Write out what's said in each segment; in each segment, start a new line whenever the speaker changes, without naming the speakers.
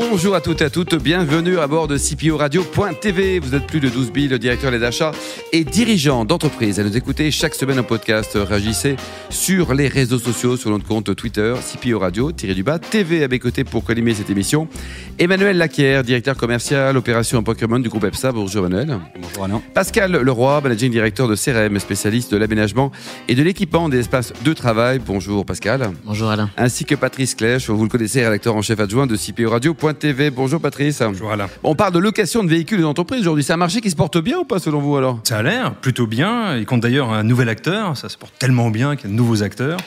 Bonjour à toutes et à toutes, bienvenue à bord de CPO Radio.tv. Vous êtes plus de 12 000 directeurs des achats et dirigeants d'entreprise à nous écouter chaque semaine en podcast. Réagissez sur les réseaux sociaux, sur notre compte Twitter, CPO Radio, du bas, TV à mes côtés pour collimer cette émission. Emmanuel Laquière, directeur commercial, opération en procurement du groupe EPSA. Bonjour Emmanuel.
Bonjour Alain.
Pascal Leroy, managing directeur de CRM, spécialiste de l'aménagement et de l'équipement des espaces de travail. Bonjour Pascal.
Bonjour Alain.
Ainsi que Patrice Clèche, vous le connaissez, rédacteur en chef adjoint de CPO Radio.tv. Bonjour Patrice.
Bonjour Alain.
On parle de location de véhicules d'entreprise aujourd'hui. C'est un marché qui se porte bien ou pas selon vous alors?
Ça a l'air plutôt bien. Il compte d'ailleurs un nouvel acteur. Ça se porte tellement bien qu'il y a de nouveaux acteurs.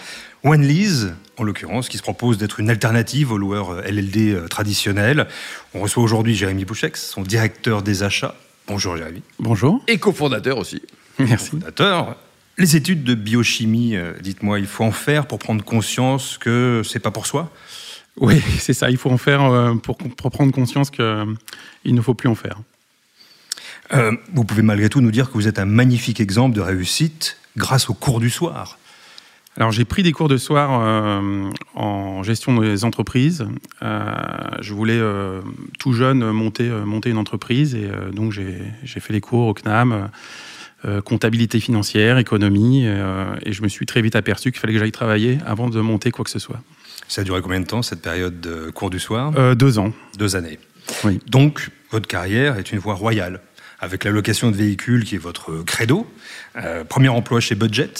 OneLease, en l'occurrence, qui se propose d'être une alternative aux loueurs LLD euh, traditionnels. On reçoit aujourd'hui Jérémy Bouchex, son directeur des achats. Bonjour Jérémy.
Bonjour.
Et cofondateur aussi.
Merci.
Fondateur. Les études de biochimie, euh, dites-moi, il faut en faire pour prendre conscience que c'est pas pour soi?
Oui, c'est ça. Il faut en faire euh, pour, pour prendre conscience qu'il ne faut plus en faire.
Euh, vous pouvez malgré tout nous dire que vous êtes un magnifique exemple de réussite grâce au cours du soir.
Alors j'ai pris des cours de soir euh, en gestion des entreprises. Euh, je voulais euh, tout jeune monter, euh, monter une entreprise et euh, donc j'ai fait les cours au CNAM, euh, comptabilité financière, économie euh, et je me suis très vite aperçu qu'il fallait que j'aille travailler avant de monter quoi que ce soit.
Ça a duré combien de temps cette période de cours du soir?
Euh, deux ans.
Deux années.
Oui.
Donc, votre carrière est une voie royale, avec la location de véhicules qui est votre credo. Euh, premier emploi chez Budget?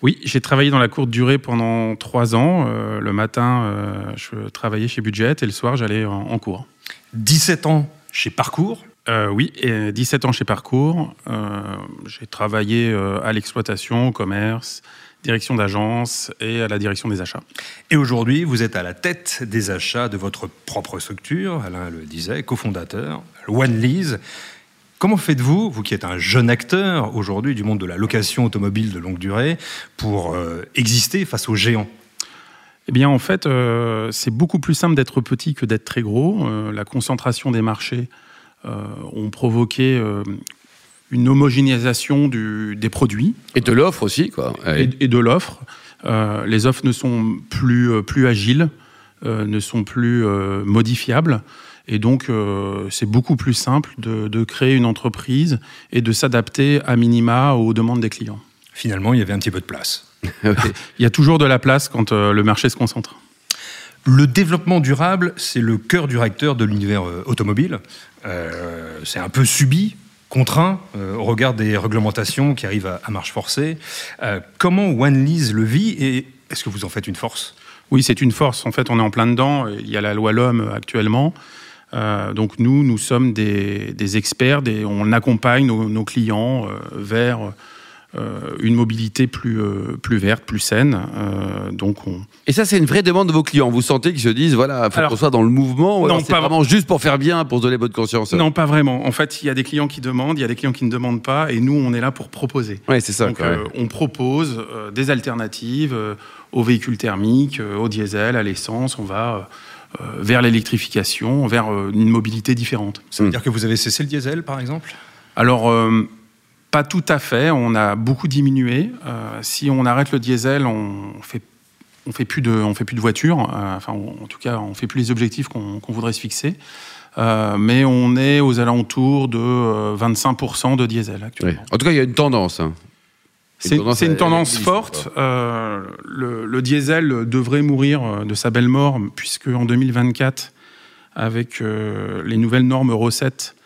Oui, j'ai travaillé dans la courte durée pendant trois ans. Euh, le matin, je travaillais chez Budget et le soir, j'allais en, en cours.
17 ans chez Parcours.
Euh, oui, et 17 ans chez Parcours. Euh, j'ai travaillé euh, à l'exploitation, au commerce, direction d'agence et à la direction des achats.
Et aujourd'hui, vous êtes à la tête des achats de votre propre structure, Alain le disait, cofondateur, OneLease. Comment faites-vous, vous qui êtes un jeune acteur aujourd'hui du monde de la location automobile de longue durée, pour exister face aux géants?
Eh bien, en fait, c'est beaucoup plus simple d'être petit que d'être très gros. La concentration des marchés ont provoqué euh, une homogénéisation du- des produits.
Et de l'offre aussi, quoi.
et, et de l'offre. Euh, les offres ne sont plus, euh, plus agiles, euh, ne sont plus euh, modifiables. Et donc, euh, c'est beaucoup plus simple de, de créer une entreprise et de s'adapter à minima aux demandes des clients.
Finalement, il y avait un petit peu de place.
Il y a toujours de la place quand euh, le marché se concentre.
Le développement durable, c'est le cœur du réacteur de l'univers euh, automobile. Euh, c'est un peu subi, contraint, euh, au regard des réglementations qui arrivent à, marche forcée. Comment OneLease le vit et est-ce que vous en faites une force?
Oui, c'est une force. En fait, on est en plein dedans. Il y a la loi L'Homme actuellement. Donc nous, nous sommes des, experts, des- on accompagne nos, clients vers une mobilité plus, euh, plus verte, plus saine. Euh, donc on,
Et ça, c'est une vraie demande de vos clients. Vous sentez qu'ils se disent, voilà, faut
Alors-
qu'on soit dans le mouvement. ou
Non,
c'est
pas-
vraiment juste pour faire bien, pour se donner bonne conscience.
Non, pas vraiment. En fait, il y a des clients qui demandent, il y a des clients qui ne demandent pas, et nous, on est là pour proposer.
Ouais, c'est ça.
Donc,
quoi, ouais.
euh, on propose euh, des alternatives euh, aux véhicules thermiques, euh, au diesel, à l'essence. On va euh, vers l'électrification, vers euh, une mobilité différente.
Ça veut dire que vous avez cessé le diesel, par exemple?
Alors, euh, pas tout à fait. On a beaucoup diminué. Euh, si on arrête le diesel, on fait on fait plus de on fait plus de voitures. Euh, enfin, on- en tout cas, on fait plus les objectifs qu'on voudrait se fixer. Euh, mais on est aux alentours de euh, 25% de diesel actuellement.
En tout cas, il y a une tendance. hein.
C'est
tendance
une tendance forte. Euh, le, le diesel devrait mourir de sa belle mort, puisque en 2024, avec les nouvelles normes Euro 7, euh,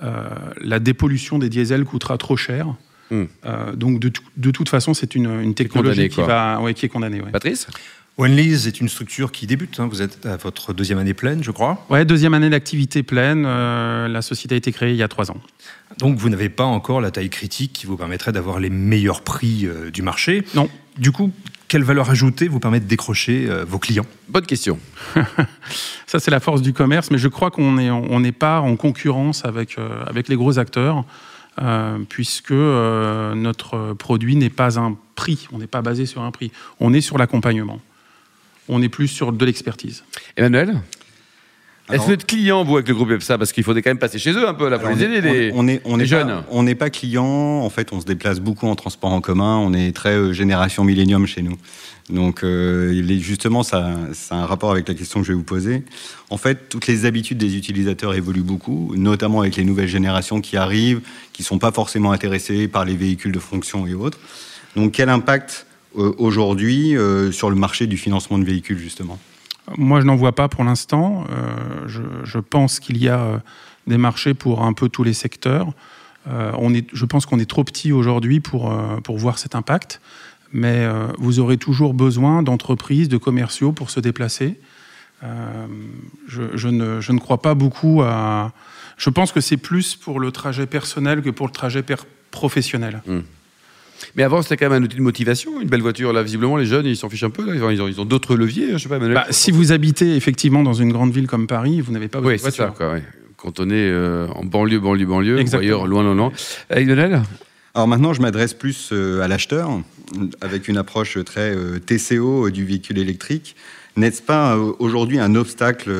la dépollution des diesels coûtera trop cher.
Hmm.
Euh, donc de, tout- de toute façon, c'est une, une technologie qui, va, ouais, qui est condamnée. Ouais.
Patrice
OneLease est une structure qui débute. hein. Vous êtes à votre deuxième année pleine, je crois.
Ouais, deuxième année d'activité pleine. euh, la société a été créée il y a trois ans.
Donc vous n'avez pas encore la taille critique qui vous permettrait d'avoir les meilleurs prix euh, du marché.
Non.
Du coup, quelle valeur ajoutée vous permet de décrocher euh, vos clients?
Bonne question.
Ça, c'est la force du commerce, mais je crois qu'on n'est on n'est pas en concurrence avec, euh, avec les gros acteurs, euh, puisque euh, notre produit n'est pas un prix, on n'est pas basé sur un prix, on est sur l'accompagnement. On est plus sur de l'expertise.
Emmanuel? Est-ce que vous êtes client, vous, avec le groupe EPSA Parce qu'il faudrait quand même passer chez eux un peu, là, pour les
on est-
aider, les,
on est, on
les
est
jeunes.
Pas, on n'est pas client. En fait, on se déplace beaucoup en transport en commun. On est très euh, génération millénium chez nous. Donc, euh, justement, ça, ça a un rapport avec la question que je vais vous poser. En fait, toutes les habitudes des utilisateurs évoluent beaucoup, notamment avec les nouvelles générations qui arrivent, qui sont pas forcément intéressées par les véhicules de fonction et autres. Donc, quel impact euh, aujourd'hui sur le marché du financement de véhicules, justement?
Moi, je n'en vois pas pour l'instant. Euh, je, pense qu'il y a euh, des marchés pour un peu tous les secteurs. Euh, on est, je pense qu'on est trop petit aujourd'hui pour, pour voir cet impact. Mais vous aurez toujours besoin d'entreprises, de commerciaux pour se déplacer. Je, ne, je ne crois pas beaucoup à. Je pense que c'est plus pour le trajet personnel que pour le trajet professionnel.
Mais avant, c'était quand même un outil de motivation, une belle voiture. Là, visiblement, les jeunes, ils s'en fichent un peu. là. Ils ont, ils ont, ils ont d'autres leviers, je sais pas, Emmanuel.
Bah, si vous habitez effectivement dans une grande ville comme Paris, vous n'avez pas besoin
oui, ça,
voiture.
quoi. ouais. Quand on est euh, en banlieue, banlieue, banlieue, ou ailleurs, loin, loin, loin. Avec Lionel
Alors maintenant, je m'adresse plus euh, à l'acheteur, avec une approche très euh, TCO du véhicule électrique. N'est-ce pas aujourd'hui un obstacle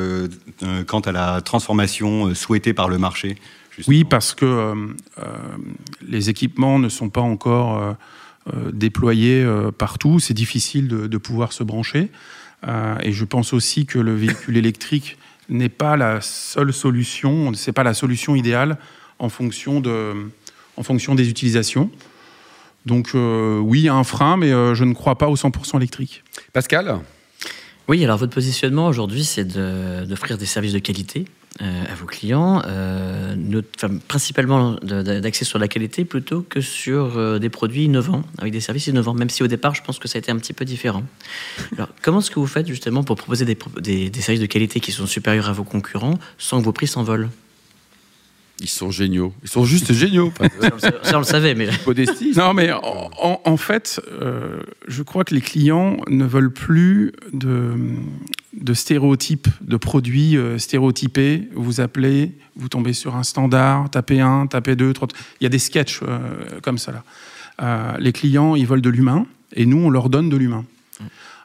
quant à la transformation souhaitée par le marché? Justement
Oui, parce que euh, euh, les équipements ne sont pas encore euh, déployés euh, partout. C'est difficile de, de pouvoir se brancher. Euh, et je pense aussi que le véhicule électrique n'est pas la seule solution, c'est pas la solution idéale en fonction, de, en fonction des utilisations. Donc euh, oui, un frein, mais euh, je ne crois pas au 100% électrique.
Pascal?
Oui, alors votre positionnement aujourd'hui, c'est de- d'offrir des services de qualité à vos clients, euh, enfin, principalement d'axer sur la qualité plutôt que sur euh, des produits innovants, avec des services innovants, même si au départ, je pense que ça a été un petit peu différent. Alors, comment est-ce que vous faites justement pour proposer des, pro- des- des services de qualité qui sont supérieurs à vos concurrents sans que vos prix s'envolent?
Ils sont géniaux. Ils sont juste géniaux.
ça, on le savait, mais
Modestie.
Non, mais en, en- en fait, euh, je crois que les clients ne veulent plus de, de stéréotypes, de produits euh, stéréotypés. Vous appelez, vous tombez sur un standard, tapez un, tapez deux, trois. Il y a des sketchs euh, comme ça là. Euh, les clients, ils veulent de l'humain, et nous, on leur donne de l'humain.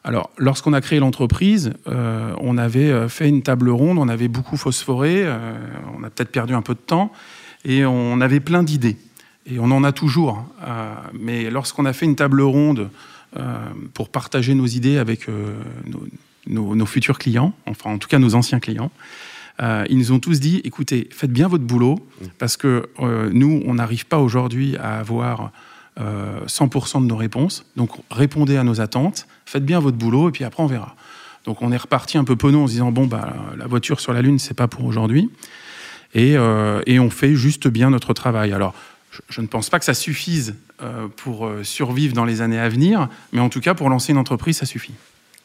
Alors, lorsqu'on a créé l'entreprise, on avait fait une table ronde, on avait beaucoup phosphoré, on a peut-être perdu un peu de temps, et on avait plein d'idées. Et on en a toujours. euh, mais lorsqu'on a fait une table ronde pour partager nos idées avec nos, nos- nos futurs clients, enfin en tout cas nos anciens clients, euh, ils nous ont tous dit, écoutez, faites bien votre boulot, parce que euh, nous, on n'arrive pas aujourd'hui à avoir euh, 100% de nos réponses. Donc répondez à nos attentes, faites bien votre boulot, et puis après on verra. Donc on est reparti un peu penaud en se disant, bon, bah, la voiture sur la Lune, c'est pas pour aujourd'hui. Et, euh, et on fait juste bien notre travail. Alors, je, ne pense pas que ça suffise euh, pour euh, survivre dans les années à venir, mais en tout cas, pour lancer une entreprise, ça suffit.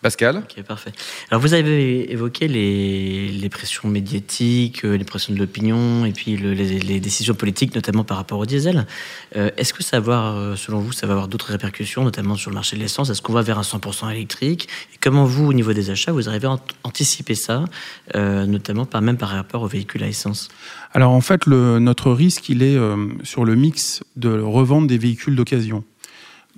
Pascal
Ok, parfait. Alors, vous avez évoqué les, les pressions médiatiques, euh, les pressions de l'opinion, et puis le- les, les décisions politiques, notamment par rapport au diesel. Euh, Est-ce que ça va, avoir, euh, selon vous, ça va avoir d'autres répercussions, notamment sur le marché de l'essence? Est-ce qu'on va vers un 100% électrique? Et comment vous, au niveau des achats, vous arrivez à ant- anticiper ça, euh, notamment par, même par rapport aux véhicules à essence?
Alors en fait, le- notre risque, il est euh, sur le mix de revente des véhicules d'occasion.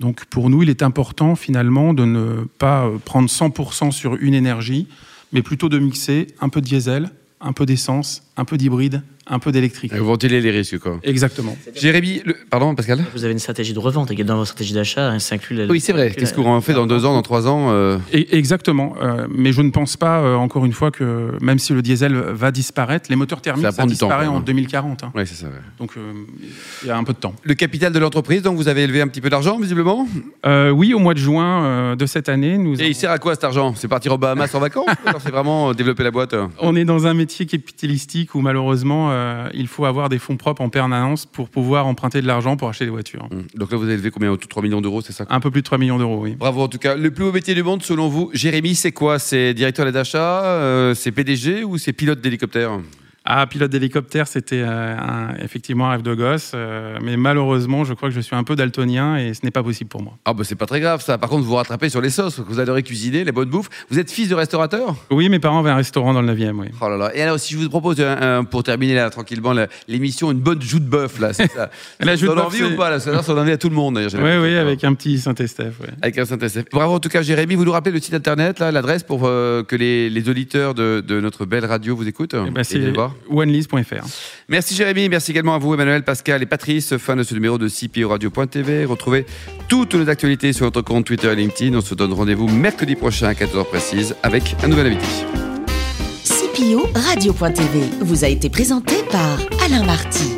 Donc pour nous, il est important finalement de ne pas euh, prendre 100% sur une énergie, mais plutôt de mixer un peu de diesel, un peu d'essence, un peu d'hybride, un peu d'électrique.
Vous ventilez les risques, quoi.
Exactement.
Jérémy, le- pardon, Pascal?
Vous avez une stratégie de revente, et dans votre stratégie d'achat, hein, ça inclut la-
Oui, c'est vrai. Qu'est-ce qu'on en fait dans deux ans, dans trois ans euh,
Et- exactement. Euh, mais je ne pense pas, euh, encore une fois, que même si le diesel va disparaître, les moteurs thermiques,
Ça
ça,
temps,
disparaît
quand
en
même.
2040. hein.
Ouais, c'est ça. ouais.
Donc euh, il y a un peu de temps.
Le capital de l'entreprise, donc vous avez élevé un petit peu d'argent, visiblement?
Euh, oui, au mois de juin euh, de cette année, nous
Et il sert à quoi cet argent? C'est partir aux Bahamas en vacances? Ou alors c'est vraiment développer la boîte
On est dans un métier capitalistique où malheureusement euh, il faut avoir des fonds propres en permanence pour pouvoir emprunter de l'argent pour acheter des voitures.
Hum. Donc là, vous avez élevé combien Autour de 3 millions d'euros, c'est ça?
Un peu plus de 3 millions d'euros, oui.
Bravo en tout cas. Le plus beau métier du monde, selon vous, Jérémy, c'est quoi? C'est directeur d'achat, euh, c'est PDG ou c'est pilote d'hélicoptère?
Ah, pilote d'hélicoptère, c'était euh, effectivement un rêve de gosse, euh, mais malheureusement, je crois que je suis un peu daltonien et ce n'est pas possible pour moi.
Ah bah c'est pas très grave ça. Par contre, vous vous rattrapez sur les sauces, que vous adorez cuisiner, les bonnes bouffes. Vous êtes fils de restaurateur?
Oui, mes parents avaient un restaurant dans le 9e, oui.
Oh là là. Et alors, si je vous propose, pour terminer là, tranquillement, l'émission, une bonne joue de bœuf, là, c'est ça.
La joue de bœuf,
envie ou pas là? Ça donne envie à tout le monde, d'ailleurs.
Oui, oui, avec un petit Saint-Estèphe. ouais.
Avec un Saint-SF. Bravo en tout cas, Jérémy. Vous nous rappelez le site internet, l'adresse pour euh, que les, les auditeurs de, de notre belle radio vous écoutent
Eh ben,
et
c'est
viennent voir.
onelys.fr.
Merci Jérémy, merci également à vous Emmanuel, Pascal et Patrice. Fin de ce numéro de CPO Radio.tv. Retrouvez toutes nos actualités sur notre compte Twitter et LinkedIn. On se donne rendez-vous mercredi prochain à 14h précise avec un nouvel invité.
CPO Radio.tv vous a été présenté par Alain Marty.